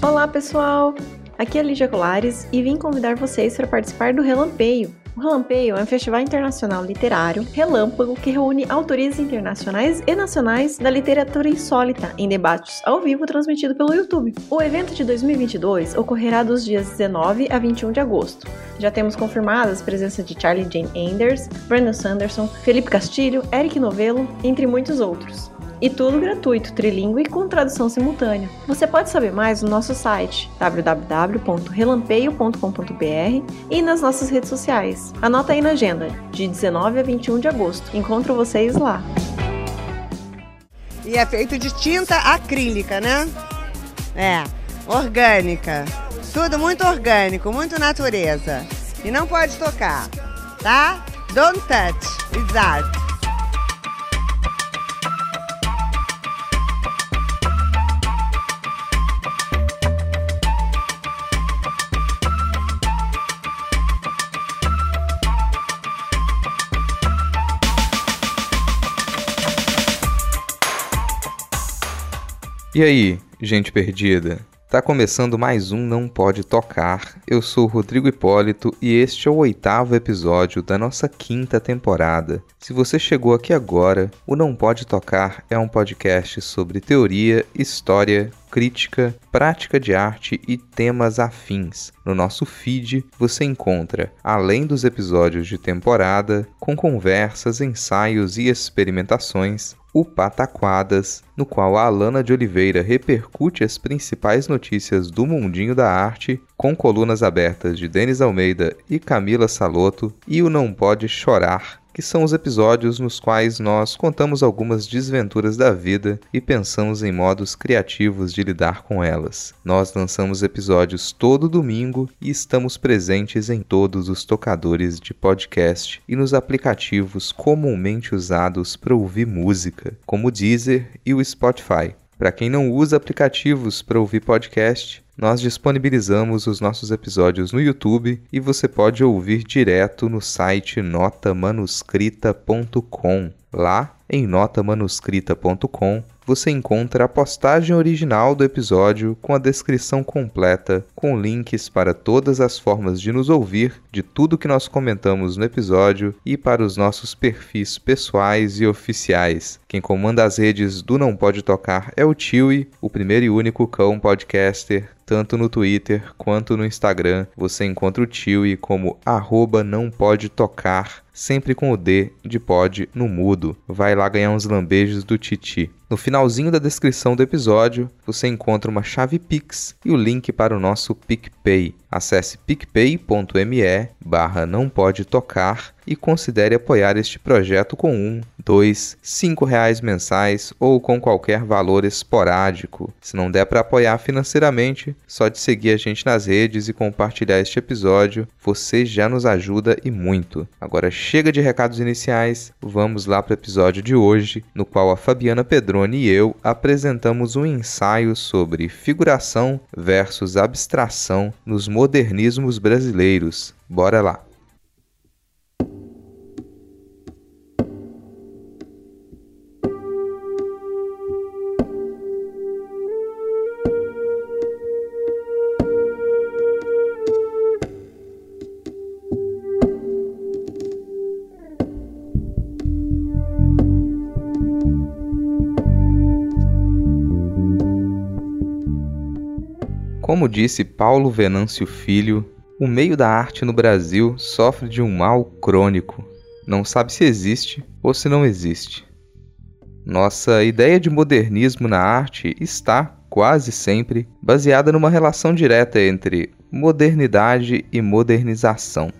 Olá, pessoal! Aqui é Lígia Colares e vim convidar vocês para participar do Relampeio. O Relampeio é um festival internacional literário relâmpago que reúne autores internacionais e nacionais da literatura insólita em debates ao vivo transmitido pelo YouTube. O evento de 2022 ocorrerá dos dias 19 a 21 de agosto. Já temos confirmadas a presença de Charlie Jane Anders, Brandon Sanderson, Felipe Castilho, Eric Novello, entre muitos outros. E tudo gratuito, trilingue e com tradução simultânea. Você pode saber mais no nosso site www.relampeio.com.br e nas nossas redes sociais. Anota aí na agenda, de 19 a 21 de agosto. Encontro vocês lá. E é feito de tinta acrílica, né? É, orgânica. Tudo muito orgânico, muito natureza. E não pode tocar, tá? Don't touch, art. E aí, gente perdida? Tá começando mais um Não Pode Tocar. Eu sou Rodrigo Hipólito e este é o oitavo episódio da nossa quinta temporada. Se você chegou aqui agora, o Não Pode Tocar é um podcast sobre teoria, história, crítica, prática de arte e temas afins. No nosso feed você encontra, além dos episódios de temporada, com conversas, ensaios e experimentações, o Pataquadas, no qual a Alana de Oliveira repercute as principais notícias do mundinho da arte, com colunas abertas de Denis Almeida e Camila Saloto, e o Não Pode Chorar, que são os episódios nos quais nós contamos algumas desventuras da vida e pensamos em modos criativos de lidar com elas. Nós lançamos episódios todo domingo e estamos presentes em todos os tocadores de podcast e nos aplicativos comumente usados para ouvir música, como o Deezer e o Spotify. Para quem não usa aplicativos para ouvir podcast, nós disponibilizamos os nossos episódios no YouTube e você pode ouvir direto no site notamanuscrita.com. Lá, em notamanuscrita.com, você encontra a postagem original do episódio com a descrição completa, com links para todas as formas de nos ouvir, de tudo que nós comentamos no episódio e para os nossos perfis pessoais e oficiais. Quem comanda as redes do Não Pode Tocar é o Tiwi, o primeiro e único cão podcaster tanto no Twitter quanto no Instagram você encontra o Tiwi como arroba não pode tocar, sempre com o D de pod no mudo. Vai lá ganhar uns lambejos do Titi. No finalzinho da descrição do episódio, você encontra uma chave Pix e o link para o nosso PicPay. Acesse picpay.me barra não pode tocar e considere apoiar este projeto com um, dois, cinco reais mensais ou com qualquer valor esporádico. Se não der para apoiar financeiramente, só de seguir a gente nas redes e compartilhar este episódio, você já nos ajuda e muito. Agora chega de recados iniciais, vamos lá para o episódio de hoje, no qual a Fabiana Pedroni e eu apresentamos um ensaio sobre figuração versus abstração nos modernismos brasileiros. Bora lá! Como disse Paulo Venâncio Filho, o meio da arte no Brasil sofre de um mal crônico. Não sabe se existe ou se não existe. Nossa ideia de modernismo na arte está, quase sempre, baseada numa relação direta entre modernidade e modernização.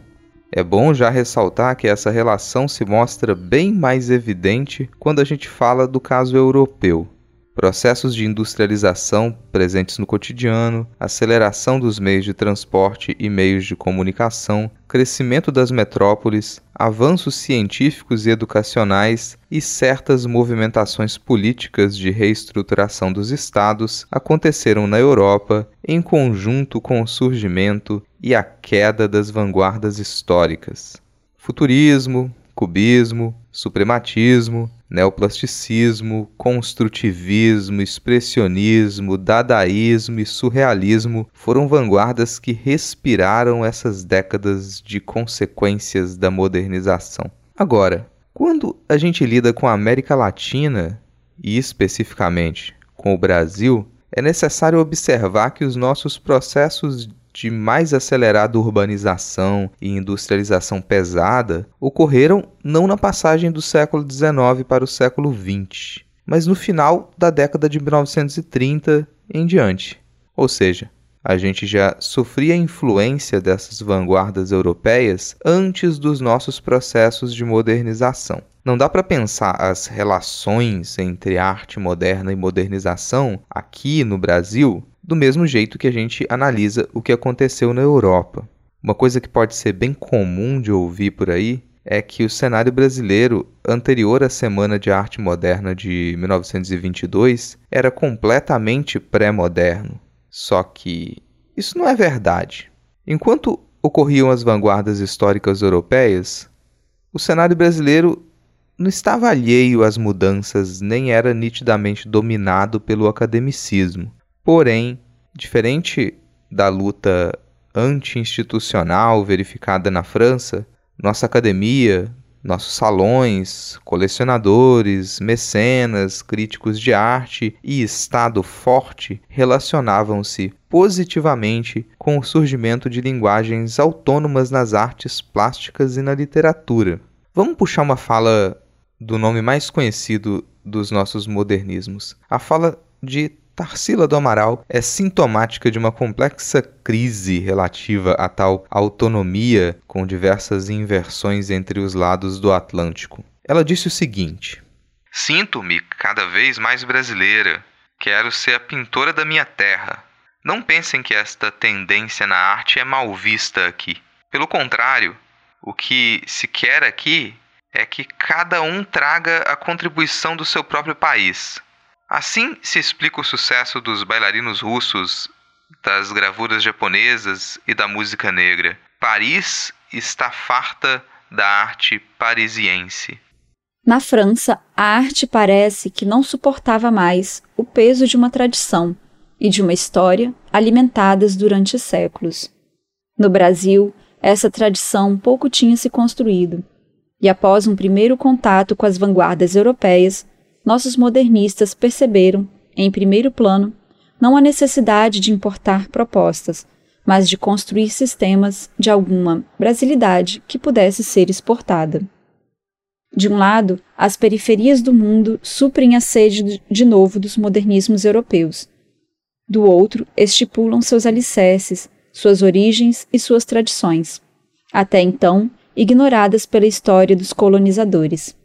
É bom já ressaltar que essa relação se mostra bem mais evidente quando a gente fala do caso europeu processos de industrialização presentes no cotidiano, aceleração dos meios de transporte e meios de comunicação, crescimento das metrópoles, avanços científicos e educacionais e certas movimentações políticas de reestruturação dos estados aconteceram na Europa em conjunto com o surgimento e a queda das vanguardas históricas. Futurismo, cubismo, Suprematismo, neoplasticismo, construtivismo, expressionismo, dadaísmo e surrealismo foram vanguardas que respiraram essas décadas de consequências da modernização. Agora, quando a gente lida com a América Latina, e especificamente com o Brasil, é necessário observar que os nossos processos de mais acelerada urbanização e industrialização pesada ocorreram não na passagem do século XIX para o século XX, mas no final da década de 1930 em diante. Ou seja, a gente já sofria a influência dessas vanguardas europeias antes dos nossos processos de modernização. Não dá para pensar as relações entre arte moderna e modernização aqui no Brasil do mesmo jeito que a gente analisa o que aconteceu na Europa. Uma coisa que pode ser bem comum de ouvir por aí é que o cenário brasileiro anterior à Semana de Arte Moderna de 1922 era completamente pré-moderno. Só que isso não é verdade. Enquanto ocorriam as vanguardas históricas europeias, o cenário brasileiro não estava alheio às mudanças nem era nitidamente dominado pelo academicismo. Porém, diferente da luta anti-institucional verificada na França, nossa academia, nossos salões, colecionadores, mecenas, críticos de arte e Estado forte relacionavam-se positivamente com o surgimento de linguagens autônomas nas artes plásticas e na literatura. Vamos puxar uma fala do nome mais conhecido dos nossos modernismos, a fala de Tarsila do Amaral é sintomática de uma complexa crise relativa a tal autonomia com diversas inversões entre os lados do Atlântico. Ela disse o seguinte: Sinto-me cada vez mais brasileira. Quero ser a pintora da minha terra. Não pensem que esta tendência na arte é mal vista aqui. Pelo contrário, o que se quer aqui é que cada um traga a contribuição do seu próprio país Assim se explica o sucesso dos bailarinos russos, das gravuras japonesas e da música negra. Paris está farta da arte parisiense. Na França, a arte parece que não suportava mais o peso de uma tradição e de uma história alimentadas durante séculos. No Brasil, essa tradição pouco tinha se construído, e após um primeiro contato com as vanguardas europeias, nossos modernistas perceberam, em primeiro plano, não a necessidade de importar propostas, mas de construir sistemas de alguma brasilidade que pudesse ser exportada. De um lado, as periferias do mundo suprem a sede de novo dos modernismos europeus. Do outro, estipulam seus alicerces, suas origens e suas tradições, até então ignoradas pela história dos colonizadores.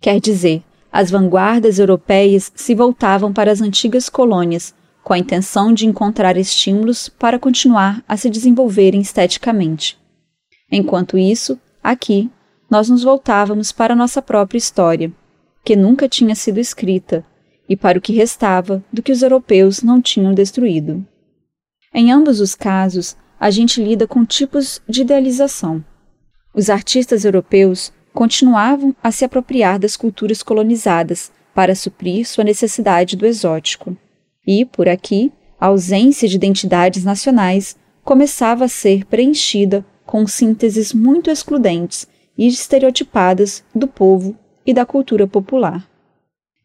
Quer dizer, as vanguardas europeias se voltavam para as antigas colônias, com a intenção de encontrar estímulos para continuar a se desenvolverem esteticamente. Enquanto isso, aqui, nós nos voltávamos para nossa própria história, que nunca tinha sido escrita, e para o que restava do que os europeus não tinham destruído. Em ambos os casos, a gente lida com tipos de idealização. Os artistas europeus continuavam a se apropriar das culturas colonizadas para suprir sua necessidade do exótico. E, por aqui, a ausência de identidades nacionais começava a ser preenchida com sínteses muito excludentes e estereotipadas do povo e da cultura popular.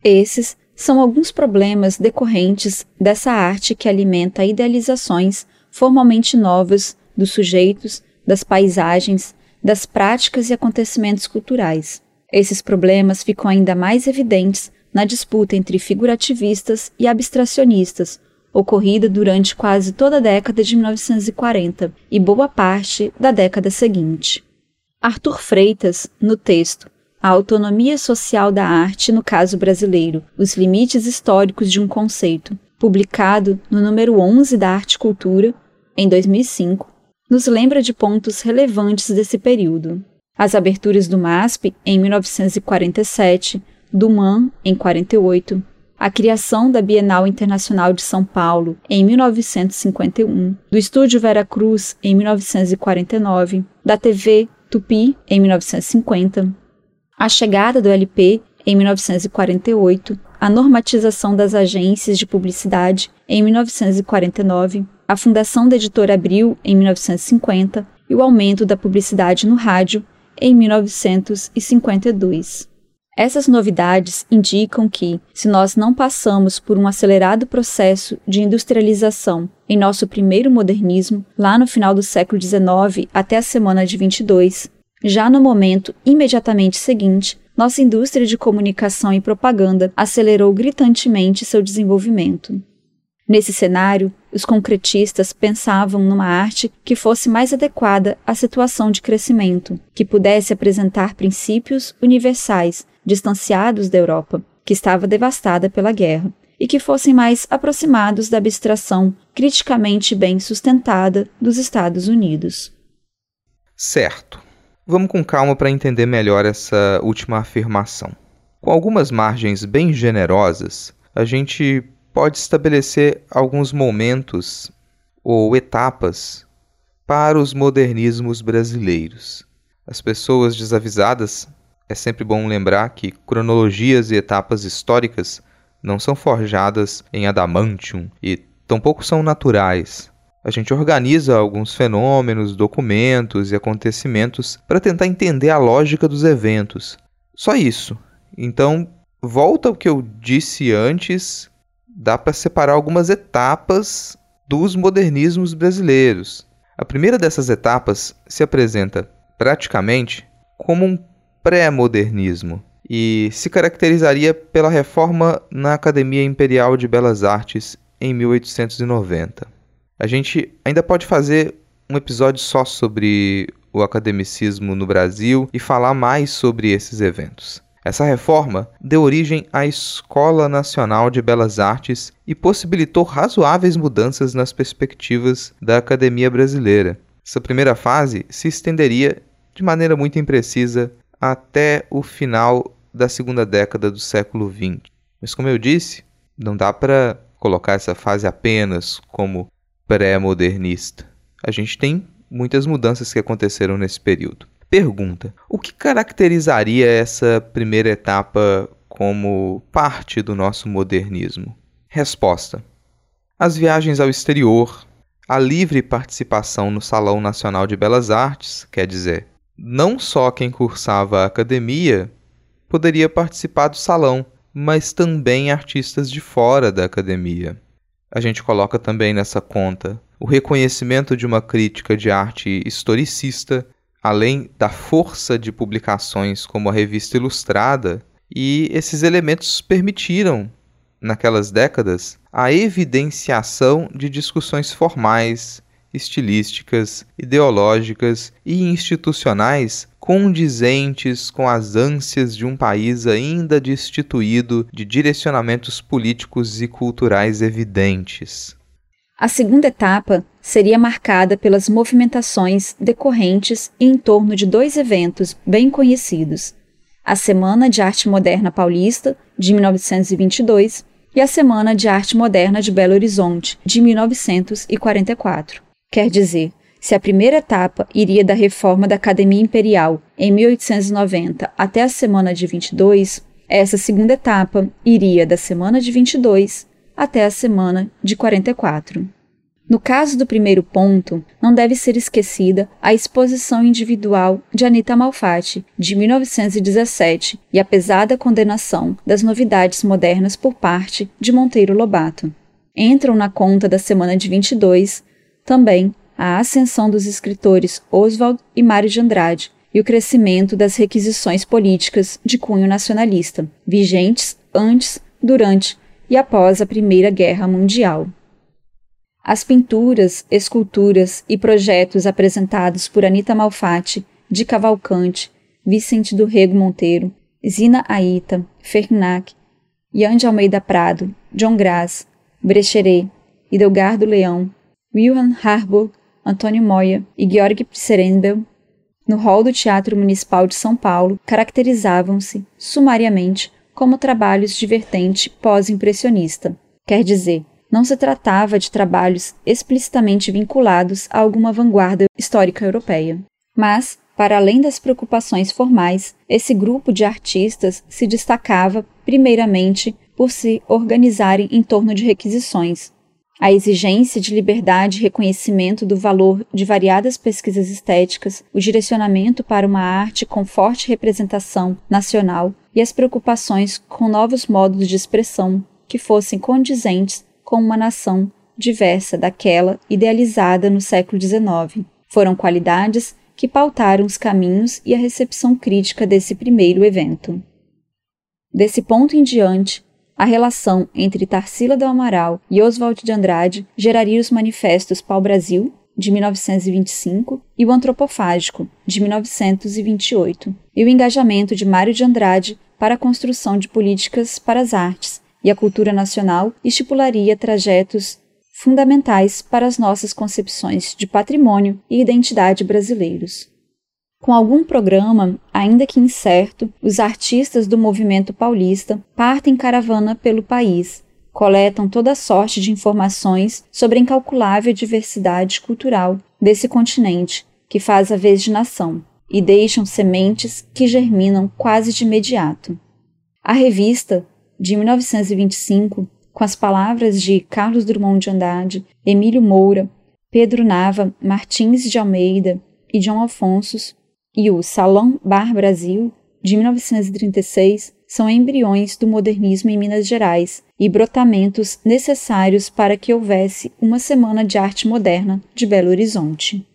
Esses são alguns problemas decorrentes dessa arte que alimenta idealizações formalmente novas dos sujeitos, das paisagens das práticas e acontecimentos culturais. Esses problemas ficam ainda mais evidentes na disputa entre figurativistas e abstracionistas, ocorrida durante quase toda a década de 1940 e boa parte da década seguinte. Arthur Freitas, no texto A Autonomia Social da Arte no Caso Brasileiro, Os Limites Históricos de um Conceito, publicado no número 11 da Arte Cultura, em 2005, nos lembra de pontos relevantes desse período. As aberturas do MASP em 1947, do MAN em 48, a criação da Bienal Internacional de São Paulo em 1951, do Estúdio Vera Cruz em 1949, da TV Tupi em 1950, A chegada do LP em 1948, a normatização das agências de publicidade em 1949, a fundação da editora Abril em 1950 e o aumento da publicidade no rádio em 1952. Essas novidades indicam que, se nós não passamos por um acelerado processo de industrialização em nosso primeiro modernismo, lá no final do século XIX até a semana de 22, já no momento imediatamente seguinte, nossa indústria de comunicação e propaganda acelerou gritantemente seu desenvolvimento. Nesse cenário, os concretistas pensavam numa arte que fosse mais adequada à situação de crescimento, que pudesse apresentar princípios universais distanciados da Europa, que estava devastada pela guerra, e que fossem mais aproximados da abstração criticamente bem sustentada dos Estados Unidos. Certo. Vamos com calma para entender melhor essa última afirmação. Com algumas margens bem generosas, a gente pode estabelecer alguns momentos ou etapas para os modernismos brasileiros. As pessoas desavisadas é sempre bom lembrar que cronologias e etapas históricas não são forjadas em adamantium e tampouco são naturais. A gente organiza alguns fenômenos, documentos e acontecimentos para tentar entender a lógica dos eventos. Só isso. Então, volta ao que eu disse antes, dá para separar algumas etapas dos modernismos brasileiros. A primeira dessas etapas se apresenta praticamente como um pré-modernismo e se caracterizaria pela reforma na Academia Imperial de Belas Artes em 1890. A gente ainda pode fazer um episódio só sobre o academicismo no Brasil e falar mais sobre esses eventos. Essa reforma deu origem à Escola Nacional de Belas Artes e possibilitou razoáveis mudanças nas perspectivas da academia brasileira. Essa primeira fase se estenderia de maneira muito imprecisa até o final da segunda década do século XX. Mas, como eu disse, não dá para colocar essa fase apenas como pré-modernista. A gente tem muitas mudanças que aconteceram nesse período. Pergunta: o que caracterizaria essa primeira etapa como parte do nosso modernismo? Resposta: as viagens ao exterior, a livre participação no Salão Nacional de Belas Artes, quer dizer, não só quem cursava a academia poderia participar do salão, mas também artistas de fora da academia. A gente coloca também nessa conta o reconhecimento de uma crítica de arte historicista, além da força de publicações como a Revista Ilustrada, e esses elementos permitiram, naquelas décadas, a evidenciação de discussões formais estilísticas, ideológicas e institucionais condizentes com as ânsias de um país ainda destituído de direcionamentos políticos e culturais evidentes. A segunda etapa seria marcada pelas movimentações decorrentes em torno de dois eventos bem conhecidos: a Semana de Arte Moderna Paulista, de 1922, e a Semana de Arte Moderna de Belo Horizonte, de 1944. Quer dizer, se a primeira etapa iria da reforma da Academia Imperial em 1890 até a semana de 22, essa segunda etapa iria da semana de 22 até a semana de 44. No caso do primeiro ponto, não deve ser esquecida a exposição individual de Anita Malfatti, de 1917, e a pesada condenação das novidades modernas por parte de Monteiro Lobato. Entram na conta da semana de 22 também a ascensão dos escritores Oswald e Mário de Andrade e o crescimento das requisições políticas de cunho nacionalista, vigentes antes, durante e após a Primeira Guerra Mundial. As pinturas, esculturas e projetos apresentados por Anita Malfatti, de Cavalcante, Vicente do Rego Monteiro, Zina Aita, Fernac, Ian de Almeida Prado, John Graz, Brecheret, Idelgardo Leão, Wilhelm Harburg, Antônio Moya e Georg Pserenbel, no hall do Teatro Municipal de São Paulo, caracterizavam-se, sumariamente, como trabalhos de vertente pós-impressionista. Quer dizer, não se tratava de trabalhos explicitamente vinculados a alguma vanguarda histórica europeia. Mas, Para além das preocupações formais, esse grupo de artistas se destacava, primeiramente, por se organizarem em torno de requisições. A exigência de liberdade e reconhecimento do valor de variadas pesquisas estéticas, o direcionamento para uma arte com forte representação nacional e as preocupações com novos modos de expressão que fossem condizentes com uma nação diversa daquela idealizada no século XIX. Foram qualidades que pautaram os caminhos e a recepção crítica desse primeiro evento. Desse ponto em diante, a relação entre Tarsila do Amaral e Oswald de Andrade geraria os manifestos Pau-Brasil, de 1925, e o Antropofágico, de 1928, e o engajamento de Mário de Andrade para a construção de políticas para as artes e a cultura nacional estipularia trajetos fundamentais para as nossas concepções de patrimônio e identidade brasileiros. Com algum programa, ainda que incerto, os artistas do movimento paulista partem caravana pelo país, coletam toda sorte de informações sobre a incalculável diversidade cultural desse continente, que faz a vez de nação, e deixam sementes que germinam quase de imediato. A revista, de 1925, com as palavras de Carlos Drummond de Andrade, Emílio Moura, Pedro Nava, Martins de Almeida e João Afonso, e o Salão Bar Brasil, de 1936, são embriões do modernismo em Minas Gerais e brotamentos necessários para que houvesse uma Semana de Arte Moderna de Belo Horizonte.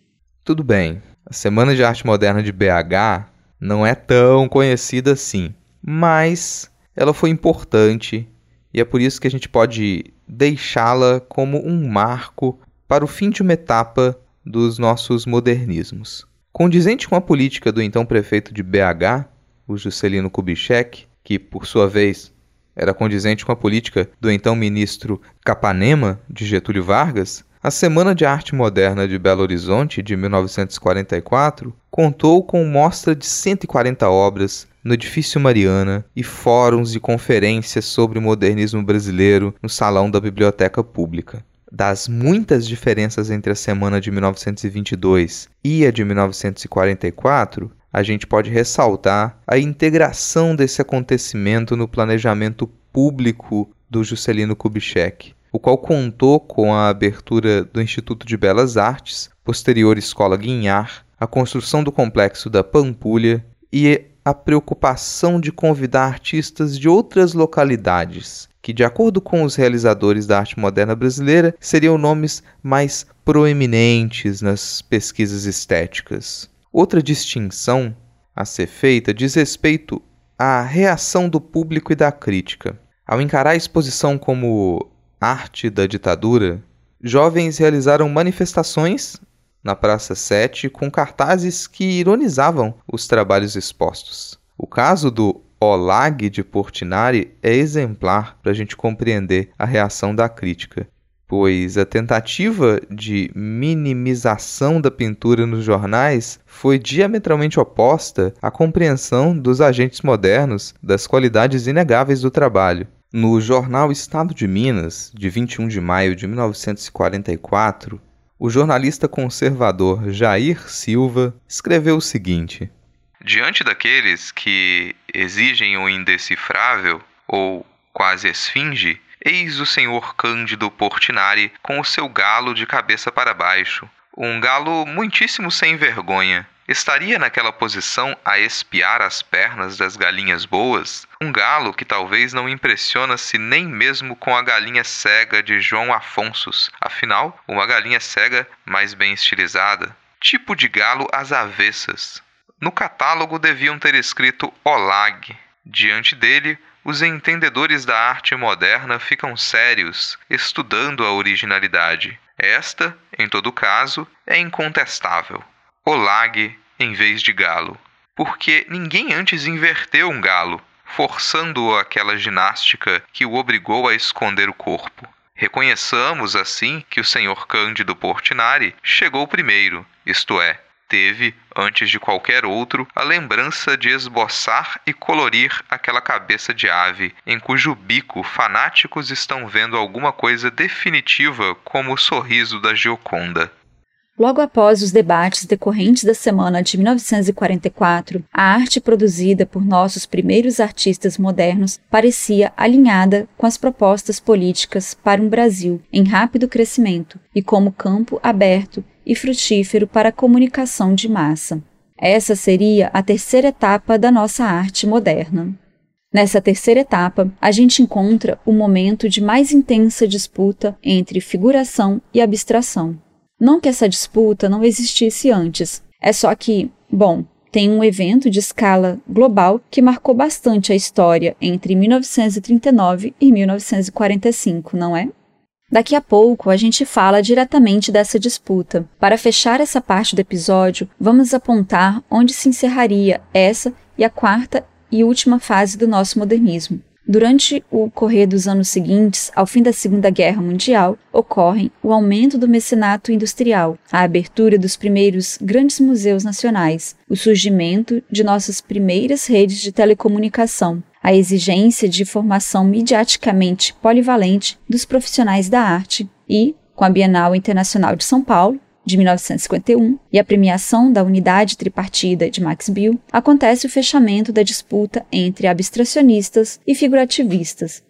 Tudo bem, a Semana de Arte Moderna de BH não é tão conhecida assim, mas ela foi importante e é por isso que a gente pode deixá-la como um marco para o fim de uma etapa dos nossos modernismos. Condizente com a política do então prefeito de BH, o Juscelino Kubitschek, que, por sua vez, era condizente com a política do então ministro Capanema, de Getúlio Vargas, a Semana de Arte Moderna de Belo Horizonte, de 1944, contou com mostra de 140 obras no Edifício Mariana e fóruns e conferências sobre o modernismo brasileiro no Salão da Biblioteca Pública. Das muitas diferenças entre a semana de 1922 e a de 1944, a gente pode ressaltar a integração desse acontecimento no planejamento público do Juscelino Kubitschek, o qual contou com a abertura do Instituto de Belas Artes, posterior Escola Guinhar, a construção do complexo da Pampulha e a preocupação de convidar artistas de outras localidades que, de acordo com os realizadores da arte moderna brasileira, seriam nomes mais proeminentes nas pesquisas estéticas. Outra distinção a ser feita diz respeito à reação do público e da crítica. Ao encarar a exposição como arte da ditadura, jovens realizaram manifestações na Praça 7 com cartazes que ironizavam os trabalhos expostos. O caso do Olag de Portinari é exemplar para a gente compreender a reação da crítica, pois a tentativa de minimização da pintura nos jornais foi diametralmente oposta à compreensão dos agentes modernos das qualidades inegáveis do trabalho. No jornal Estado de Minas, de 21 de maio de 1944, o jornalista conservador Jair Silva escreveu o seguinte: Diante daqueles que exigem o indecifrável, ou quase esfinge, eis o senhor Cândido Portinari com o seu galo de cabeça para baixo, um galo muitíssimo sem vergonha. Estaria naquela posição a espiar as pernas das galinhas boas? Um galo que talvez não impressiona-se nem mesmo com a galinha cega de João Afonso, afinal, uma galinha cega mais bem estilizada. Tipo de galo às avessas, no catálogo deviam ter escrito Olag. Diante dele, os entendedores da arte moderna ficam sérios, estudando a originalidade. Esta, em todo caso, é incontestável. Olag em vez de galo. Porque ninguém antes inverteu um galo, forçando-o àquela ginástica que o obrigou a esconder o corpo. Reconheçamos, assim, que o senhor Cândido Portinari chegou primeiro, isto é, teve, antes de qualquer outro, a lembrança de esboçar e colorir aquela cabeça de ave, em cujo bico fanáticos estão vendo alguma coisa definitiva como o sorriso da Gioconda. Logo após os debates decorrentes da semana de 1944, a arte produzida por nossos primeiros artistas modernos parecia alinhada com as propostas políticas para um Brasil em rápido crescimento e como campo aberto e frutífero para a comunicação de massa. Essa seria a terceira etapa da nossa arte moderna. Nessa terceira etapa, a gente encontra o momento de mais intensa disputa entre figuração e abstração. Não que essa disputa não existisse antes, é só que, bom, tem um evento de escala global que marcou bastante a história entre 1939 e 1945, não é? Daqui a pouco a gente fala diretamente dessa disputa. Para fechar essa parte do episódio, vamos apontar onde se encerraria essa e a quarta e última fase do nosso modernismo, Durante o correr dos anos seguintes, ao fim da Segunda Guerra Mundial, ocorrem o aumento do mecenato industrial, a abertura dos primeiros grandes museus nacionais, o surgimento de nossas primeiras redes de telecomunicação, a exigência de formação midiaticamente polivalente dos profissionais da arte e, com a Bienal Internacional de São Paulo, de 1951 e a premiação da unidade tripartida de Max Bill, acontece o fechamento da disputa entre abstracionistas e figurativistas.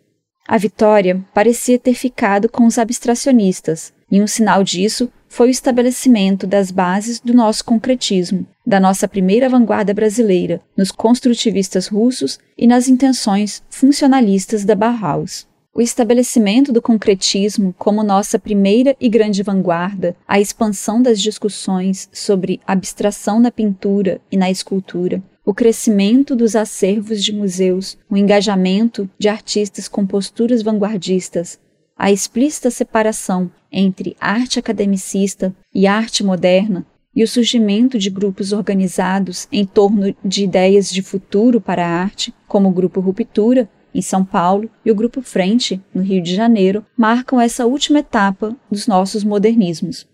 A vitória parecia ter ficado com os abstracionistas, e um sinal disso foi o estabelecimento das bases do nosso concretismo, da nossa primeira vanguarda brasileira, nos construtivistas russos e nas intenções funcionalistas da Bauhaus o estabelecimento do concretismo como nossa primeira e grande vanguarda, a expansão das discussões sobre abstração na pintura e na escultura, o crescimento dos acervos de museus, o engajamento de artistas com posturas vanguardistas, a explícita separação entre arte academicista e arte moderna e o surgimento de grupos organizados em torno de ideias de futuro para a arte, como o Grupo Ruptura, em São Paulo, e o Grupo Frente, no Rio de Janeiro, marcam essa última etapa dos nossos modernismos.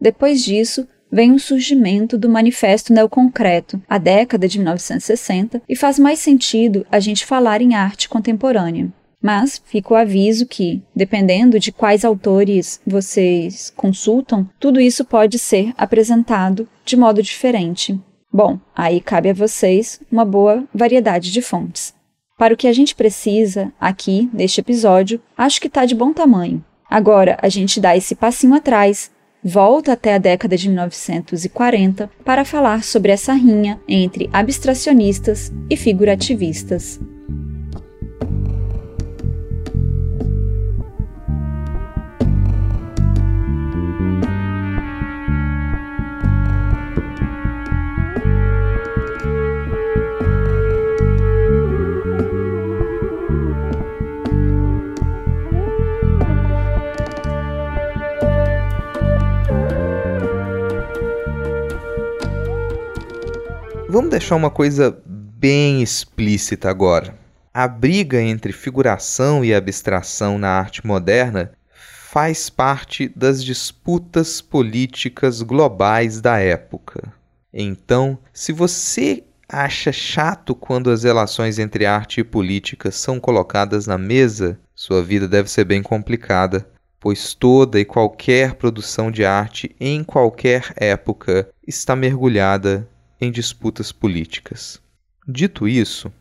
Depois disso, vem o surgimento do Manifesto Neoconcreto, a década de 1960, e faz mais sentido a gente falar em arte contemporânea. Mas fica o aviso que, dependendo de quais autores vocês consultam, tudo isso pode ser apresentado de modo diferente. Bom, aí cabe a vocês uma boa variedade de fontes. Para o que a gente precisa, aqui, neste episódio, acho que está de bom tamanho. Agora, a gente dá esse passinho atrás, volta até a década de 1940 para falar sobre essa rinha entre abstracionistas e figurativistas. Vamos deixar uma coisa bem explícita agora. A briga entre figuração e abstração na arte moderna faz parte das disputas políticas globais da época. Então, se você acha chato quando as relações entre arte e política são colocadas na mesa, sua vida deve ser bem complicada, pois toda e qualquer produção de arte em qualquer época está mergulhada em disputas políticas. Dito isso,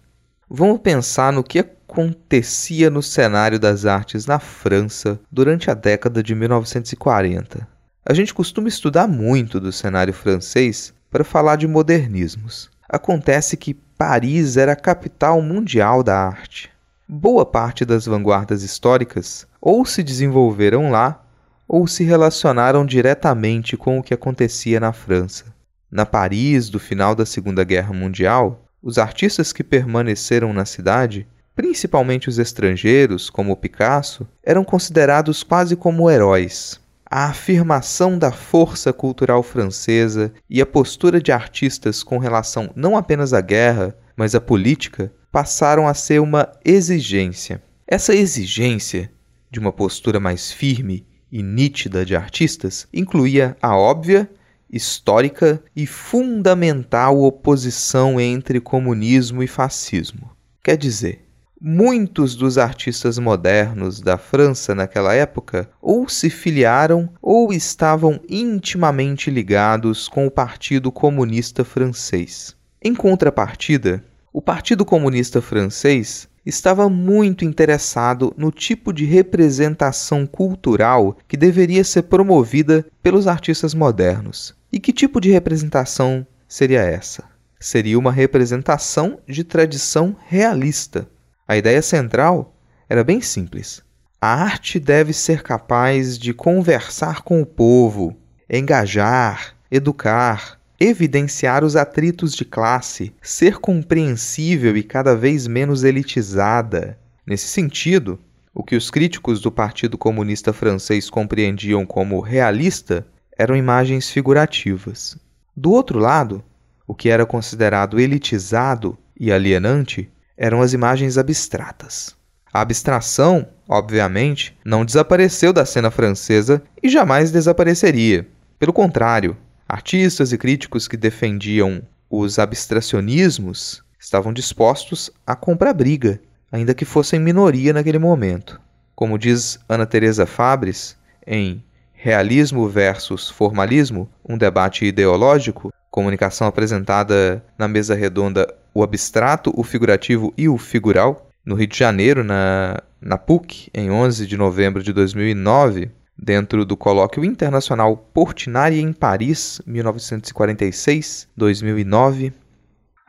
vamos pensar no que acontecia no cenário das artes na França durante a década de 1940. A gente costuma estudar muito do cenário francês para falar de modernismos. Acontece que Paris era a capital mundial da arte. Boa parte das vanguardas históricas ou se desenvolveram lá ou se relacionaram diretamente com o que acontecia na França. Na Paris do final da Segunda Guerra Mundial, os artistas que permaneceram na cidade, principalmente os estrangeiros, como Picasso, eram considerados quase como heróis. A afirmação da força cultural francesa e a postura de artistas com relação não apenas à guerra, mas à política, passaram a ser uma exigência. Essa exigência de uma postura mais firme e nítida de artistas incluía a óbvia histórica e fundamental oposição entre comunismo e fascismo. Quer dizer, muitos dos artistas modernos da França naquela época ou se filiaram ou estavam intimamente ligados com o Partido Comunista Francês. Em contrapartida, o Partido Comunista Francês estava muito interessado no tipo de representação cultural que deveria ser promovida pelos artistas modernos. E que tipo de representação seria essa? Seria uma representação de tradição realista. A ideia central era bem simples. A arte deve ser capaz de conversar com o povo, engajar, educar, evidenciar os atritos de classe, ser compreensível e cada vez menos elitizada. Nesse sentido, o que os críticos do Partido Comunista Francês compreendiam como realista eram imagens figurativas. Do outro lado, o que era considerado elitizado e alienante eram as imagens abstratas. A abstração, obviamente, não desapareceu da cena francesa e jamais desapareceria. Pelo contrário, Artistas e críticos que defendiam os abstracionismos estavam dispostos a comprar briga, ainda que fossem minoria naquele momento. Como diz Ana Teresa Fabres em Realismo versus Formalismo, um debate ideológico, comunicação apresentada na mesa redonda O Abstrato, o Figurativo e o Figural, no Rio de Janeiro, na, na PUC, em 11 de novembro de 2009, dentro do Colóquio Internacional Portinari em Paris, 1946-2009.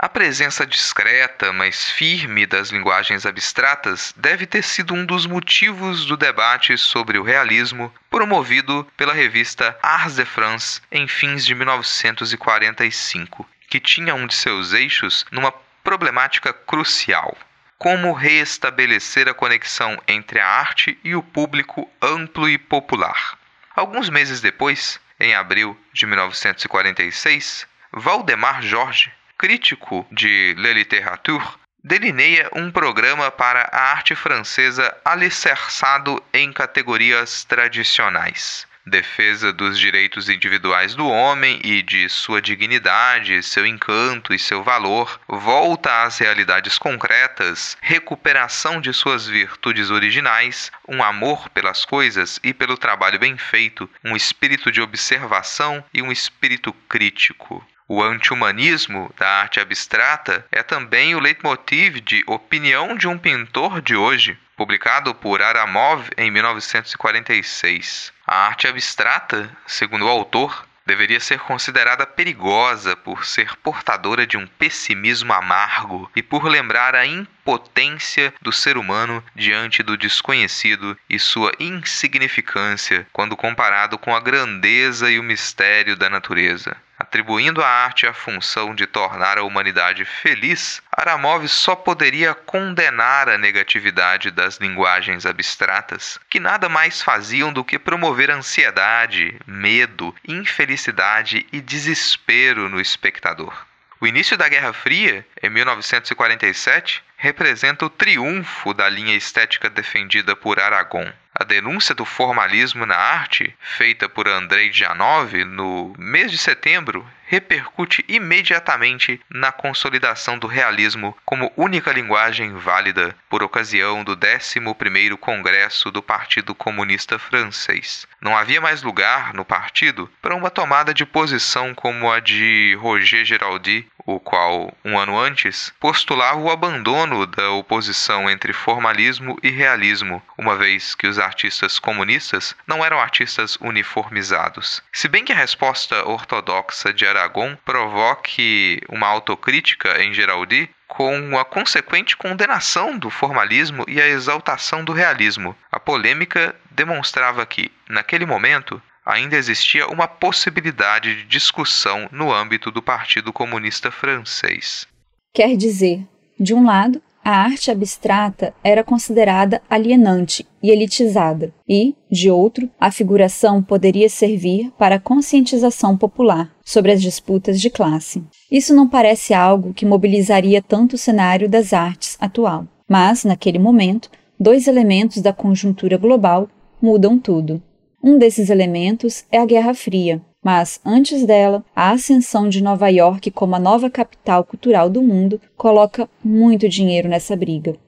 A presença discreta, mas firme das linguagens abstratas deve ter sido um dos motivos do debate sobre o realismo promovido pela revista Ars de France em fins de 1945, que tinha um de seus eixos numa problemática crucial como reestabelecer a conexão entre a arte e o público amplo e popular. Alguns meses depois, em abril de 1946, Valdemar Jorge, crítico de Le Littérature, delineia um programa para a arte francesa alicerçado em categorias tradicionais defesa dos direitos individuais do homem e de sua dignidade, seu encanto e seu valor, volta às realidades concretas, recuperação de suas virtudes originais, um amor pelas coisas e pelo trabalho bem feito, um espírito de observação e um espírito crítico. O anti-humanismo da arte abstrata é também o leitmotiv de Opinião de um Pintor de hoje, publicado por Aramov em 1946. A arte abstrata, segundo o autor, deveria ser considerada perigosa por ser portadora de um pessimismo amargo e por lembrar a impotência do ser humano diante do desconhecido e sua insignificância quando comparado com a grandeza e o mistério da natureza. Atribuindo à arte a função de tornar a humanidade feliz, Aramov só poderia condenar a negatividade das linguagens abstratas, que nada mais faziam do que promover ansiedade, medo, infelicidade e desespero no espectador. O início da Guerra Fria, em 1947, representa o triunfo da linha estética defendida por Aragon. A denúncia do formalismo na arte, feita por Andrei Janov no mês de setembro, repercute imediatamente na consolidação do realismo como única linguagem válida por ocasião do 11º Congresso do Partido Comunista Francês. Não havia mais lugar no partido para uma tomada de posição como a de Roger Giraldi, o qual, um ano antes, postulava o abandono da oposição entre formalismo e realismo, uma vez que os artistas comunistas não eram artistas uniformizados. Se bem que a resposta ortodoxa de Aragon provoque uma autocrítica em Geraldi, com a consequente condenação do formalismo e a exaltação do realismo. A polêmica demonstrava que, naquele momento, ainda existia uma possibilidade de discussão no âmbito do Partido Comunista Francês. Quer dizer, de um lado, a arte abstrata era considerada alienante e elitizada, e, de outro, a figuração poderia servir para a conscientização popular sobre as disputas de classe. Isso não parece algo que mobilizaria tanto o cenário das artes atual, mas, naquele momento, dois elementos da conjuntura global mudam tudo. Um desses elementos é a Guerra Fria, mas antes dela, a ascensão de Nova York como a nova capital cultural do mundo coloca muito dinheiro nessa briga.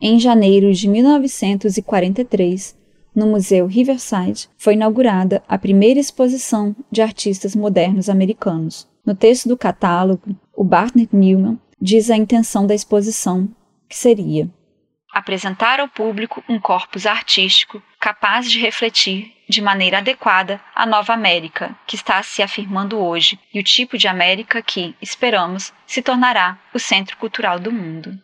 Em janeiro de 1943, no Museu Riverside, foi inaugurada a primeira exposição de artistas modernos americanos. No texto do catálogo, o Barnett Newman diz a intenção da exposição, que seria apresentar ao público um corpus artístico capaz de refletir de maneira adequada a nova América que está se afirmando hoje e o tipo de América que, esperamos, se tornará o centro cultural do mundo.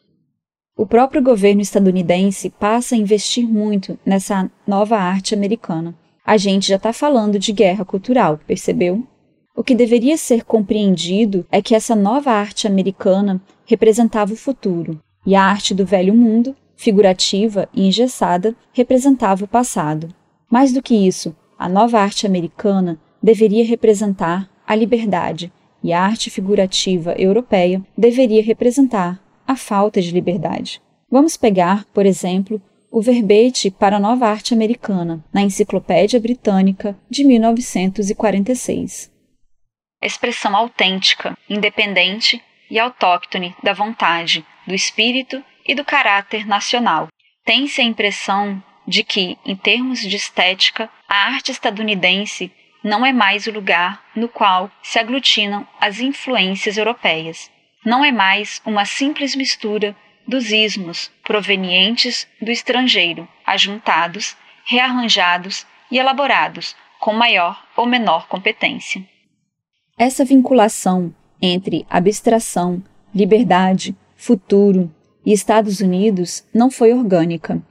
O próprio governo estadunidense passa a investir muito nessa nova arte americana. A gente já está falando de guerra cultural, percebeu? O que deveria ser compreendido é que essa nova arte americana representava o futuro, e a arte do velho mundo, figurativa e engessada, representava o passado. Mais do que isso, a nova arte americana deveria representar a liberdade, e a arte figurativa europeia deveria representar a falta de liberdade. Vamos pegar, por exemplo, o verbete para a nova arte americana, na Enciclopédia Britânica de 1946. Expressão autêntica, independente e autóctone da vontade, do espírito e do caráter nacional. Tem-se a impressão de que, em termos de estética, a arte estadunidense não é mais o lugar no qual se aglutinam as influências europeias não é mais uma simples mistura dos ismos provenientes do estrangeiro, ajuntados, rearranjados e elaborados com maior ou menor competência. Essa vinculação entre abstração, liberdade, futuro e Estados Unidos não foi orgânica.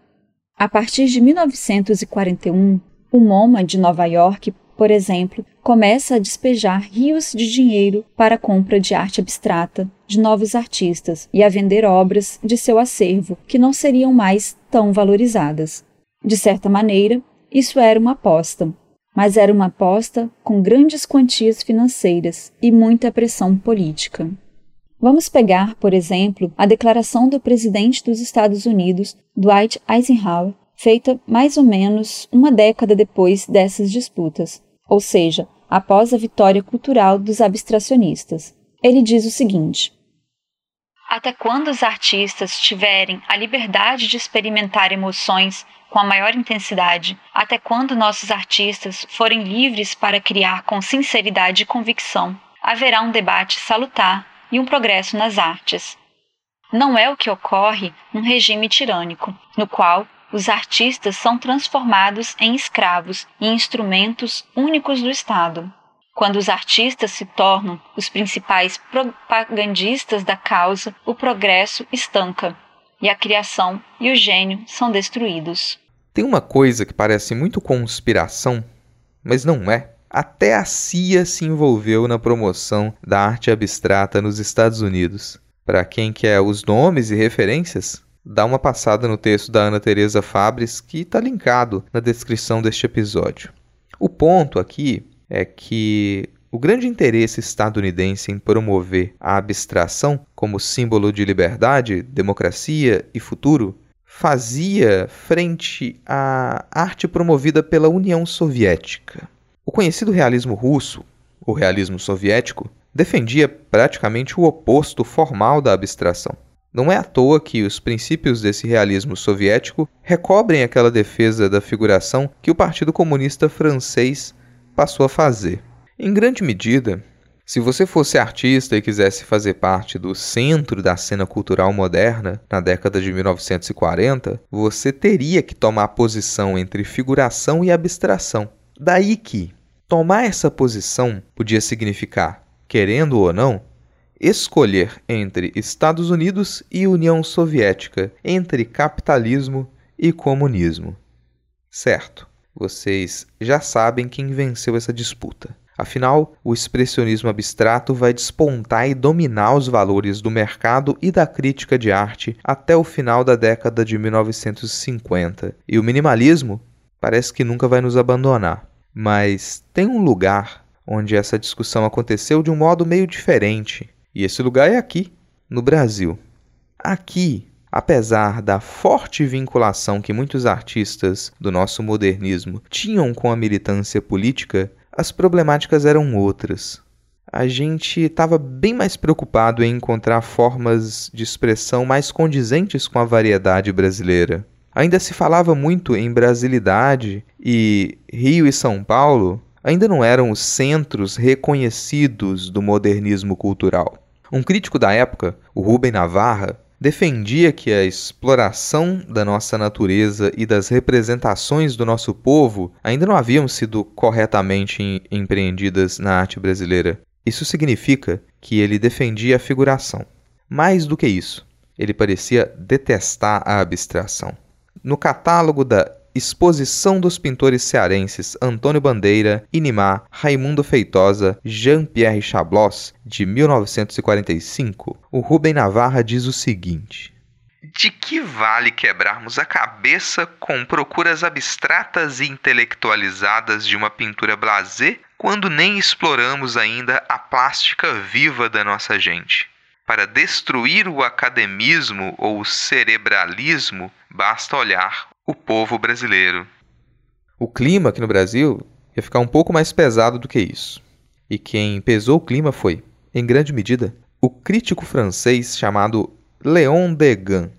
A partir de 1941, o MoMA de Nova York por exemplo, começa a despejar rios de dinheiro para a compra de arte abstrata de novos artistas e a vender obras de seu acervo que não seriam mais tão valorizadas. De certa maneira, isso era uma aposta, mas era uma aposta com grandes quantias financeiras e muita pressão política. Vamos pegar, por exemplo, a declaração do presidente dos Estados Unidos, Dwight Eisenhower, feita mais ou menos uma década depois dessas disputas, ou seja, após a vitória cultural dos abstracionistas. Ele diz o seguinte: Até quando os artistas tiverem a liberdade de experimentar emoções com a maior intensidade, até quando nossos artistas forem livres para criar com sinceridade e convicção, haverá um debate salutar e um progresso nas artes. Não é o que ocorre num regime tirânico, no qual os artistas são transformados em escravos e instrumentos únicos do Estado. Quando os artistas se tornam os principais propagandistas da causa, o progresso estanca e a criação e o gênio são destruídos. Tem uma coisa que parece muito conspiração, mas não é. Até a CIA se envolveu na promoção da arte abstrata nos Estados Unidos. Para quem quer os nomes e referências, dá uma passada no texto da Ana Teresa Fabres, que está linkado na descrição deste episódio. O ponto aqui é que o grande interesse estadunidense em promover a abstração como símbolo de liberdade, democracia e futuro fazia frente à arte promovida pela União Soviética. O conhecido realismo russo, o realismo soviético, defendia praticamente o oposto formal da abstração. Não é à toa que os princípios desse realismo soviético recobrem aquela defesa da figuração que o Partido Comunista Francês passou a fazer. Em grande medida, se você fosse artista e quisesse fazer parte do centro da cena cultural moderna na década de 1940, você teria que tomar posição entre figuração e abstração. Daí que tomar essa posição podia significar, querendo ou não, escolher entre Estados Unidos e União Soviética, entre capitalismo e comunismo. Certo, vocês já sabem quem venceu essa disputa. Afinal, o expressionismo abstrato vai despontar e dominar os valores do mercado e da crítica de arte até o final da década de 1950. E o minimalismo parece que nunca vai nos abandonar. Mas tem um lugar onde essa discussão aconteceu de um modo meio diferente e esse lugar é aqui, no Brasil. Aqui, apesar da forte vinculação que muitos artistas do nosso modernismo tinham com a militância política, as problemáticas eram outras. a gente estava bem mais preocupado em encontrar formas de expressão mais condizentes com a variedade brasileira. Ainda se falava muito em brasilidade e Rio e São Paulo ainda não eram os centros reconhecidos do modernismo cultural. Um crítico da época, o Rubem Navarra, defendia que a exploração da nossa natureza e das representações do nosso povo ainda não haviam sido corretamente empreendidas na arte brasileira. Isso significa que ele defendia a figuração. Mais do que isso, ele parecia detestar a abstração. No catálogo da Exposição dos pintores cearenses Antônio Bandeira, Inimar, Raimundo Feitosa, Jean-Pierre Chablos, de 1945, o Rubem Navarra diz o seguinte: De que vale quebrarmos a cabeça com procuras abstratas e intelectualizadas de uma pintura blasé quando nem exploramos ainda a plástica viva da nossa gente? Para destruir o academismo ou o cerebralismo, basta olhar o povo brasileiro. O clima aqui no Brasil ia ficar um pouco mais pesado do que isso. E quem pesou o clima foi, em grande medida, o crítico francês chamado Léon Degas.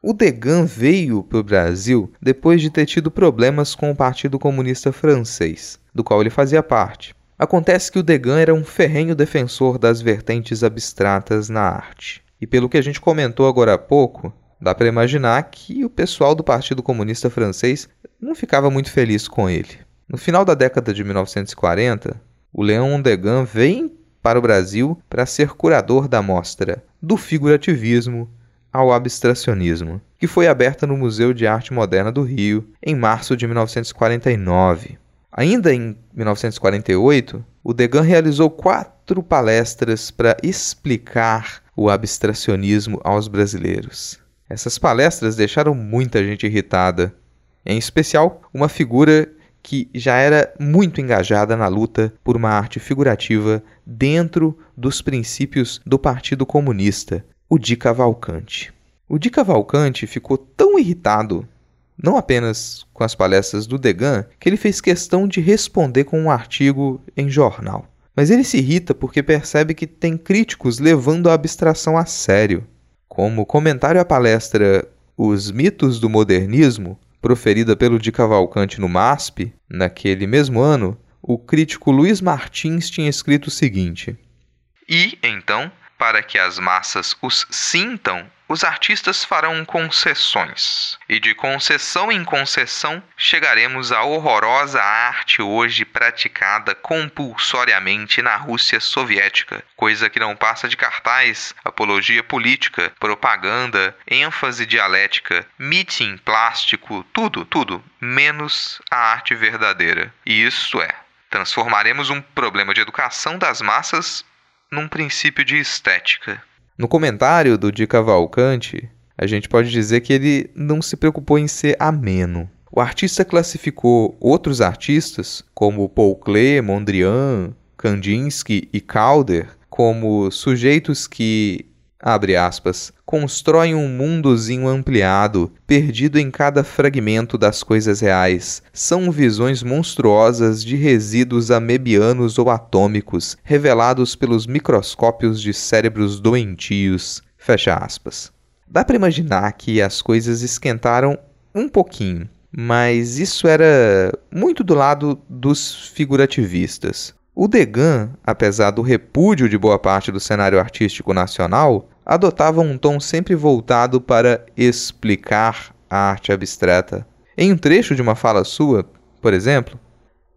O Degas veio para o Brasil depois de ter tido problemas com o Partido Comunista Francês, do qual ele fazia parte. Acontece que o Degas era um ferrenho defensor das vertentes abstratas na arte. E pelo que a gente comentou agora há pouco, Dá para imaginar que o pessoal do Partido Comunista Francês não ficava muito feliz com ele. No final da década de 1940, o Léon Degas vem para o Brasil para ser curador da mostra Do Figurativismo ao Abstracionismo, que foi aberta no Museu de Arte Moderna do Rio em março de 1949. Ainda em 1948, o Degas realizou quatro palestras para explicar o abstracionismo aos brasileiros. Essas palestras deixaram muita gente irritada, em especial uma figura que já era muito engajada na luta por uma arte figurativa dentro dos princípios do Partido Comunista, o Di Cavalcante. O Di Cavalcante ficou tão irritado, não apenas com as palestras do Degan, que ele fez questão de responder com um artigo em jornal. Mas ele se irrita porque percebe que tem críticos levando a abstração a sério. Como comentário à palestra Os Mitos do Modernismo, proferida pelo Di Cavalcante no MASP, naquele mesmo ano, o crítico Luiz Martins tinha escrito o seguinte: E, então, para que as massas os sintam, os artistas farão concessões. E de concessão em concessão chegaremos à horrorosa arte hoje praticada compulsoriamente na Rússia soviética, coisa que não passa de cartaz, apologia política, propaganda, ênfase dialética, meeting plástico, tudo, tudo, menos a arte verdadeira. E isso é, transformaremos um problema de educação das massas num princípio de estética. No comentário do Di Cavalcante, a gente pode dizer que ele não se preocupou em ser ameno. O artista classificou outros artistas, como Paul Klee, Mondrian, Kandinsky e Calder, como sujeitos que abre aspas, constroem um mundozinho ampliado, perdido em cada fragmento das coisas reais. São visões monstruosas de resíduos amebianos ou atômicos, revelados pelos microscópios de cérebros doentios. Fecha aspas. Dá para imaginar que as coisas esquentaram um pouquinho, mas isso era muito do lado dos figurativistas. O Degan, apesar do repúdio de boa parte do cenário artístico nacional, adotava um tom sempre voltado para explicar a arte abstrata. Em um trecho de uma fala sua, por exemplo,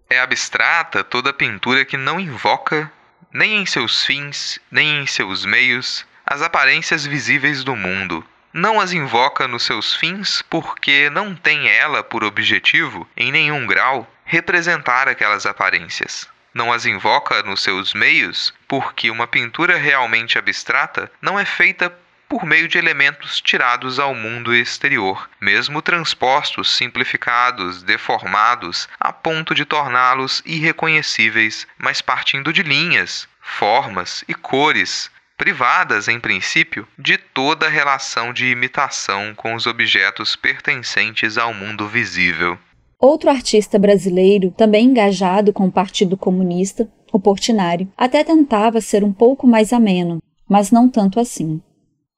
é abstrata toda pintura que não invoca, nem em seus fins, nem em seus meios, as aparências visíveis do mundo. Não as invoca nos seus fins porque não tem ela por objetivo, em nenhum grau, representar aquelas aparências não as invoca nos seus meios, porque uma pintura realmente abstrata não é feita por meio de elementos tirados ao mundo exterior, mesmo transpostos, simplificados, deformados, a ponto de torná-los irreconhecíveis, mas partindo de linhas, formas e cores, privadas, em princípio, de toda relação de imitação com os objetos pertencentes ao mundo visível. Outro artista brasileiro, também engajado com o Partido Comunista, O Portinari até tentava ser um pouco mais ameno, mas não tanto assim.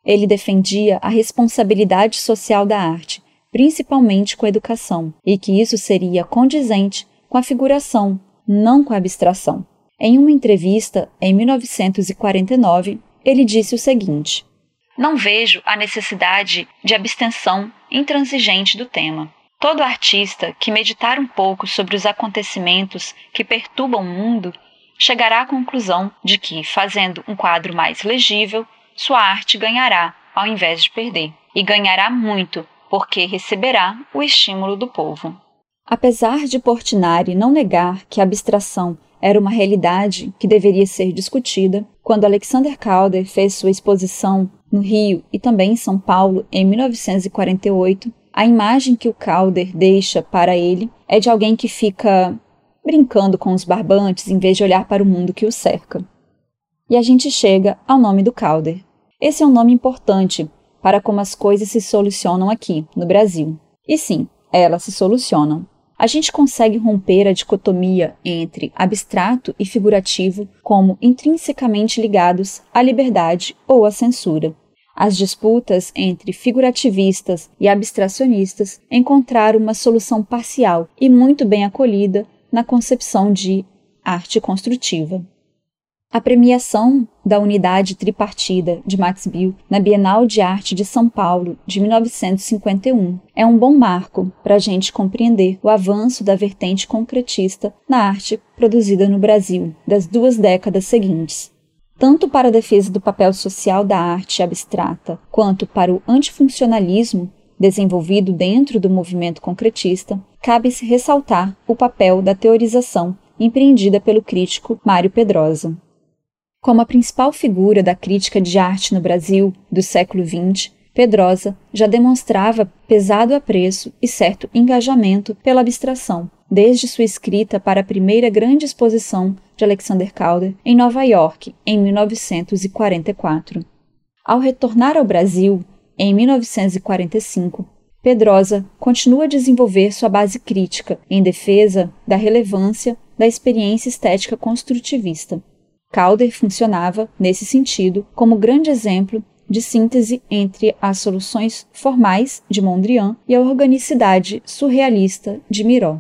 Ele defendia a responsabilidade social da arte, principalmente com a educação, e que isso seria condizente com a figuração, não com a abstração. Em uma entrevista, em 1949, ele disse o seguinte: Não vejo a necessidade de abstenção intransigente do tema. Todo artista que meditar um pouco sobre os acontecimentos que perturbam o mundo chegará à conclusão de que, fazendo um quadro mais legível, sua arte ganhará ao invés de perder. E ganhará muito, porque receberá o estímulo do povo. Apesar de Portinari não negar que a abstração era uma realidade que deveria ser discutida, quando Alexander Calder fez sua exposição no Rio e também em São Paulo em 1948, a imagem que o Calder deixa para ele é de alguém que fica brincando com os barbantes em vez de olhar para o mundo que o cerca. E a gente chega ao nome do Calder. Esse é um nome importante para como as coisas se solucionam aqui, no Brasil. E sim, elas se solucionam. A gente consegue romper a dicotomia entre abstrato e figurativo como intrinsecamente ligados à liberdade ou à censura. As disputas entre figurativistas e abstracionistas encontraram uma solução parcial e muito bem acolhida na concepção de arte construtiva. A premiação da unidade tripartida de Max Bill na Bienal de Arte de São Paulo de 1951 é um bom marco para a gente compreender o avanço da vertente concretista na arte produzida no Brasil das duas décadas seguintes. Tanto para a defesa do papel social da arte abstrata quanto para o antifuncionalismo desenvolvido dentro do movimento concretista, cabe-se ressaltar o papel da teorização empreendida pelo crítico Mário Pedrosa. Como a principal figura da crítica de arte no Brasil do século XX, Pedrosa já demonstrava pesado apreço e certo engajamento pela abstração, desde sua escrita para a primeira grande exposição de Alexander Calder em Nova York, em 1944. Ao retornar ao Brasil, em 1945, Pedrosa continua a desenvolver sua base crítica em defesa da relevância da experiência estética construtivista. Calder funcionava, nesse sentido, como grande exemplo de síntese entre as soluções formais de Mondrian e a organicidade surrealista de Miró.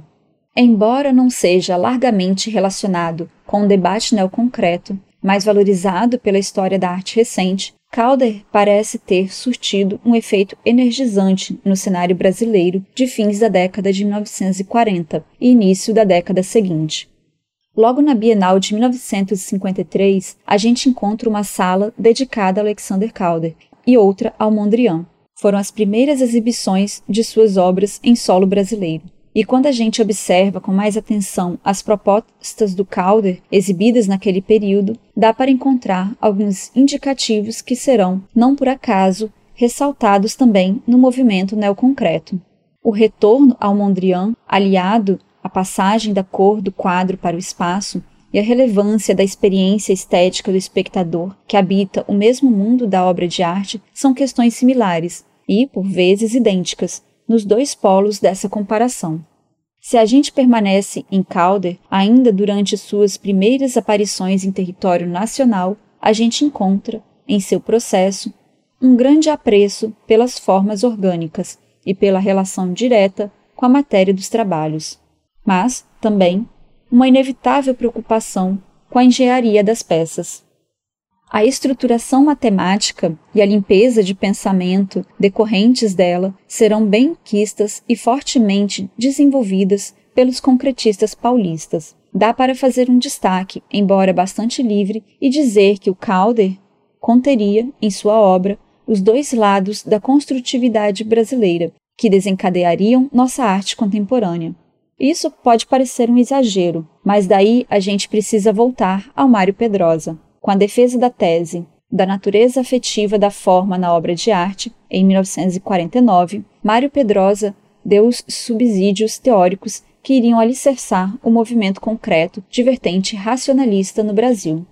Embora não seja largamente relacionado com o debate neoconcreto, mais valorizado pela história da arte recente, Calder parece ter surtido um efeito energizante no cenário brasileiro de fins da década de 1940 e início da década seguinte. Logo na Bienal de 1953, a gente encontra uma sala dedicada a Alexander Calder e outra ao Mondrian. Foram as primeiras exibições de suas obras em solo brasileiro. E quando a gente observa com mais atenção as propostas do Calder exibidas naquele período, dá para encontrar alguns indicativos que serão, não por acaso, ressaltados também no movimento neoconcreto. O retorno ao Mondrian, aliado à passagem da cor do quadro para o espaço, e a relevância da experiência estética do espectador que habita o mesmo mundo da obra de arte são questões similares e, por vezes, idênticas, nos dois polos dessa comparação. Se a gente permanece em Calder, ainda durante suas primeiras aparições em território nacional, a gente encontra, em seu processo, um grande apreço pelas formas orgânicas e pela relação direta com a matéria dos trabalhos, mas, também, uma inevitável preocupação com a engenharia das peças. A estruturação matemática e a limpeza de pensamento decorrentes dela serão bem quistas e fortemente desenvolvidas pelos concretistas paulistas. Dá para fazer um destaque, embora bastante livre, e dizer que o Calder conteria, em sua obra, os dois lados da construtividade brasileira, que desencadeariam nossa arte contemporânea. Isso pode parecer um exagero, mas daí a gente precisa voltar ao Mário Pedrosa com a defesa da tese da natureza afetiva da forma na obra de arte, em 1949, Mário Pedrosa deu os subsídios teóricos que iriam alicerçar o movimento concreto de vertente racionalista no Brasil.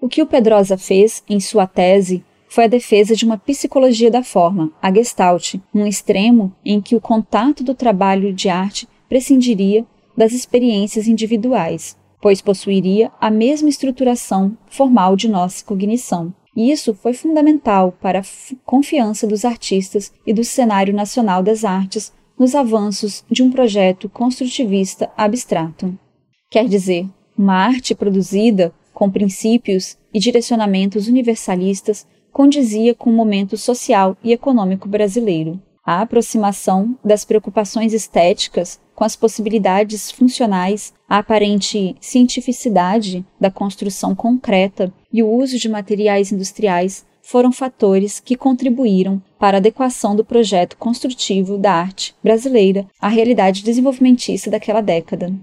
O que o Pedrosa fez em sua tese foi a defesa de uma psicologia da forma, a Gestalt, um extremo em que o contato do trabalho de arte prescindiria das experiências individuais. pois possuiria a mesma estruturação formal de nossa cognição. E isso foi fundamental para a confiança dos artistas e do cenário nacional das artes nos avanços de um projeto construtivista abstrato. Quer dizer, uma arte produzida com princípios e direcionamentos universalistas condizia com o momento social e econômico brasileiro. A aproximação das preocupações estéticas com as possibilidades funcionais, a aparente cientificidade da construção concreta e o uso de materiais industriais foram fatores que contribuíram para a adequação do projeto construtivo da arte brasileira à realidade desenvolvimentista daquela década.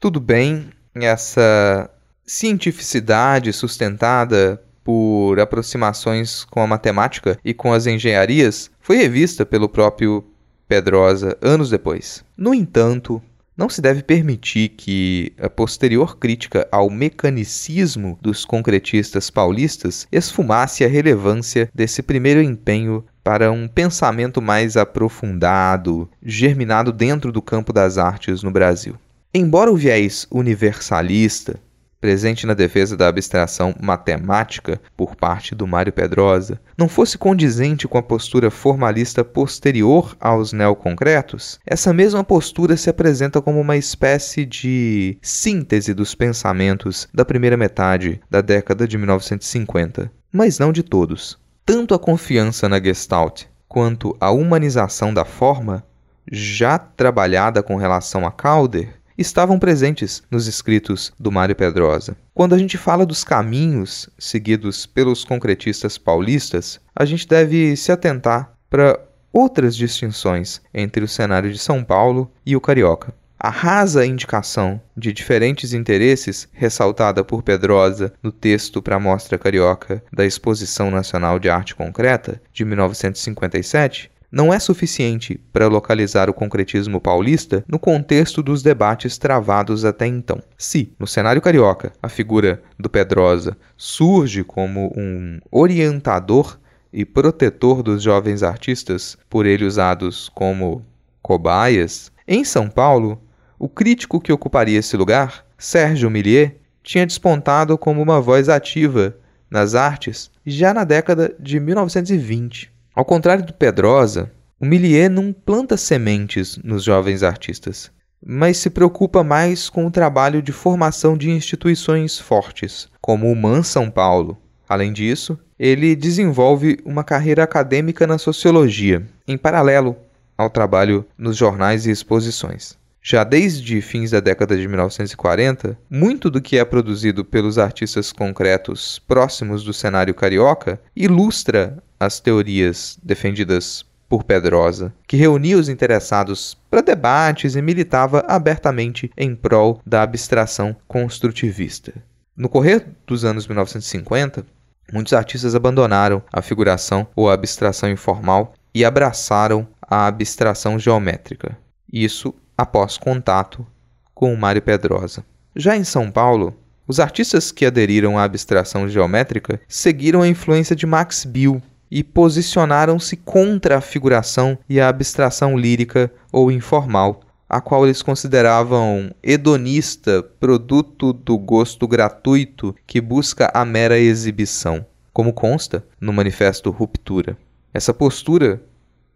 Tudo bem, essa cientificidade sustentada por aproximações com a matemática e com as engenharias foi revista pelo próprio Pedrosa anos depois. No entanto, não se deve permitir que a posterior crítica ao mecanicismo dos concretistas paulistas esfumasse a relevância desse primeiro empenho para um pensamento mais aprofundado, germinado dentro do campo das artes no Brasil. Embora o viés universalista presente na defesa da abstração matemática por parte do Mário Pedrosa, não fosse condizente com a postura formalista posterior aos neoconcretos, essa mesma postura se apresenta como uma espécie de síntese dos pensamentos da primeira metade da década de 1950, mas não de todos. Tanto a confiança na Gestalt quanto a humanização da forma, já trabalhada com relação a Calder, estavam presentes nos escritos do Mário Pedrosa. Quando a gente fala dos caminhos seguidos pelos concretistas paulistas, a gente deve se atentar para outras distinções entre o cenário de São Paulo e o carioca. A rasa indicação de diferentes interesses ressaltada por Pedrosa no texto para a Mostra Carioca da Exposição Nacional de Arte Concreta de 1957 não é suficiente para localizar o concretismo paulista no contexto dos debates travados até então. Se, no cenário carioca, a figura do Pedrosa surge como um orientador e protetor dos jovens artistas, por ele usados como cobaias, em São Paulo, o crítico que ocuparia esse lugar, Sérgio Millier, tinha despontado como uma voz ativa nas artes já na década de 1920. Ao contrário do Pedrosa, o Millier não planta sementes nos jovens artistas, mas se preocupa mais com o trabalho de formação de instituições fortes, como o MAN São Paulo. Além disso, ele desenvolve uma carreira acadêmica na sociologia, em paralelo ao trabalho nos jornais e exposições. Já desde fins da década de 1940, muito do que é produzido pelos artistas concretos próximos do cenário carioca ilustra as teorias defendidas por Pedrosa, que reunia os interessados para debates e militava abertamente em prol da abstração construtivista. No correr dos anos 1950, muitos artistas abandonaram a figuração ou a abstração informal e abraçaram a abstração geométrica. Isso após contato com o Mário Pedrosa. Já em São Paulo, os artistas que aderiram à abstração geométrica seguiram a influência de Max Bill, e posicionaram-se contra a figuração e a abstração lírica ou informal, a qual eles consideravam hedonista, produto do gosto gratuito que busca a mera exibição, como consta no manifesto Ruptura. Essa postura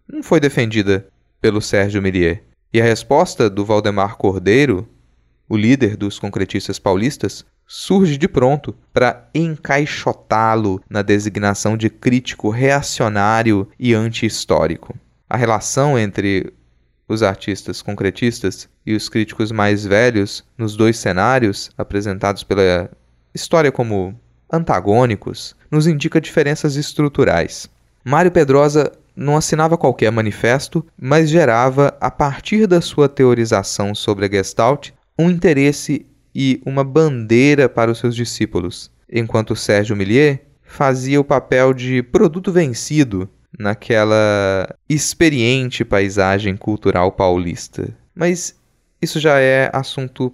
não foi defendida pelo Sérgio Millier, e a resposta do Valdemar Cordeiro, o líder dos concretistas paulistas, surge de pronto para encaixotá-lo na designação de crítico reacionário e anti-histórico. A relação entre os artistas concretistas e os críticos mais velhos nos dois cenários apresentados pela história como antagônicos nos indica diferenças estruturais. Mário Pedrosa não assinava qualquer manifesto, mas gerava, a partir da sua teorização sobre a Gestalt, um interesse e uma bandeira para os seus discípulos, enquanto Sérgio Millier fazia o papel de produto vencido naquela experiente paisagem cultural paulista. Mas isso já é assunto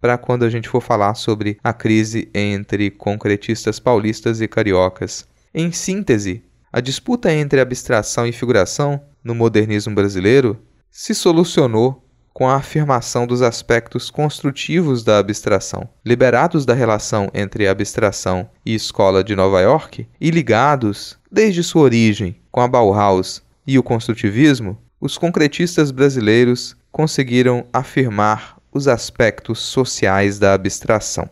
para quando a gente for falar sobre a crise entre concretistas paulistas e cariocas. Em síntese, a disputa entre abstração e figuração no modernismo brasileiro se solucionou com a afirmação dos aspectos construtivos da abstração, liberados da relação entre abstração e escola de Nova York e ligados, desde sua origem, com a Bauhaus e o construtivismo, os concretistas brasileiros conseguiram afirmar os aspectos sociais da abstração.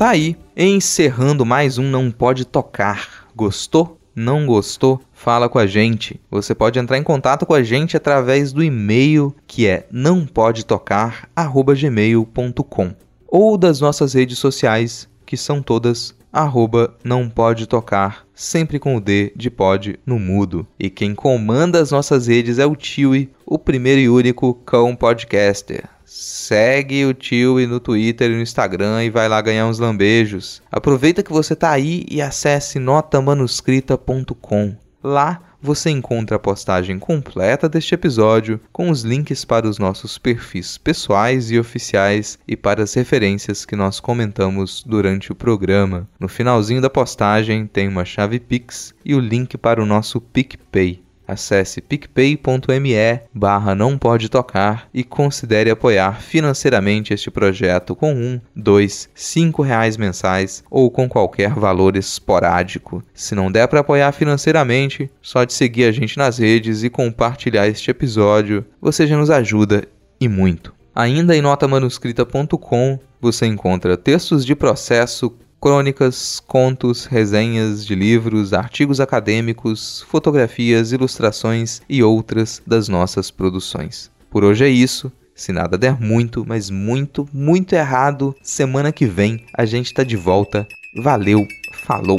Tá aí, encerrando mais um Não Pode Tocar. Gostou? Não gostou? Fala com a gente. Você pode entrar em contato com a gente através do e-mail que é nãopodetocar@gmail.com ou das nossas redes sociais, que são todas arroba não pode tocar, sempre com o D de pod no mudo. E quem comanda as nossas redes é o Tiwi, o primeiro e único cão podcaster. Segue o tio no Twitter e no Instagram e vai lá ganhar uns lambejos. Aproveita que você tá aí e acesse notamanuscrita.com. Lá você encontra a postagem completa deste episódio, com os links para os nossos perfis pessoais e oficiais e para as referências que nós comentamos durante o programa. No finalzinho da postagem tem uma chave Pix e o link para o nosso PicPay. Acesse picpay.me barra não pode tocar e considere apoiar financeiramente este projeto com um, dois, cinco reais mensais ou com qualquer valor esporádico. Se não der para apoiar financeiramente, só de seguir a gente nas redes e compartilhar este episódio, você já nos ajuda e muito. Ainda em notamanuscrita.com você encontra textos de processo crônicas, contos, resenhas de livros, artigos acadêmicos, fotografias, ilustrações e outras das nossas produções. Por hoje é isso. Se nada der muito, mas muito, muito errado, semana que vem a gente tá de volta. Valeu, falou!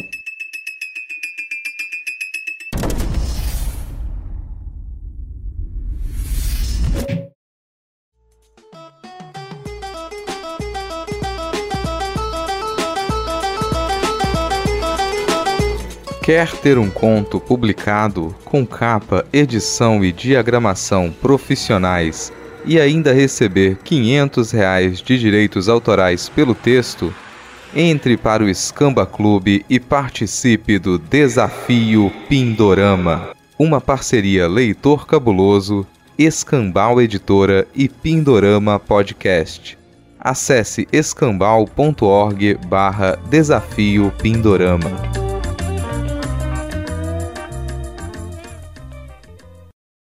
Quer ter um conto publicado com capa, edição e diagramação profissionais e ainda receber 500 reais de direitos autorais pelo texto? Entre para o Escamba Clube e participe do Desafio Pindorama, uma parceria Leitor Cabuloso, Escambau Editora e Pindorama Podcast. Acesse escambau.org barra Desafio Pindorama.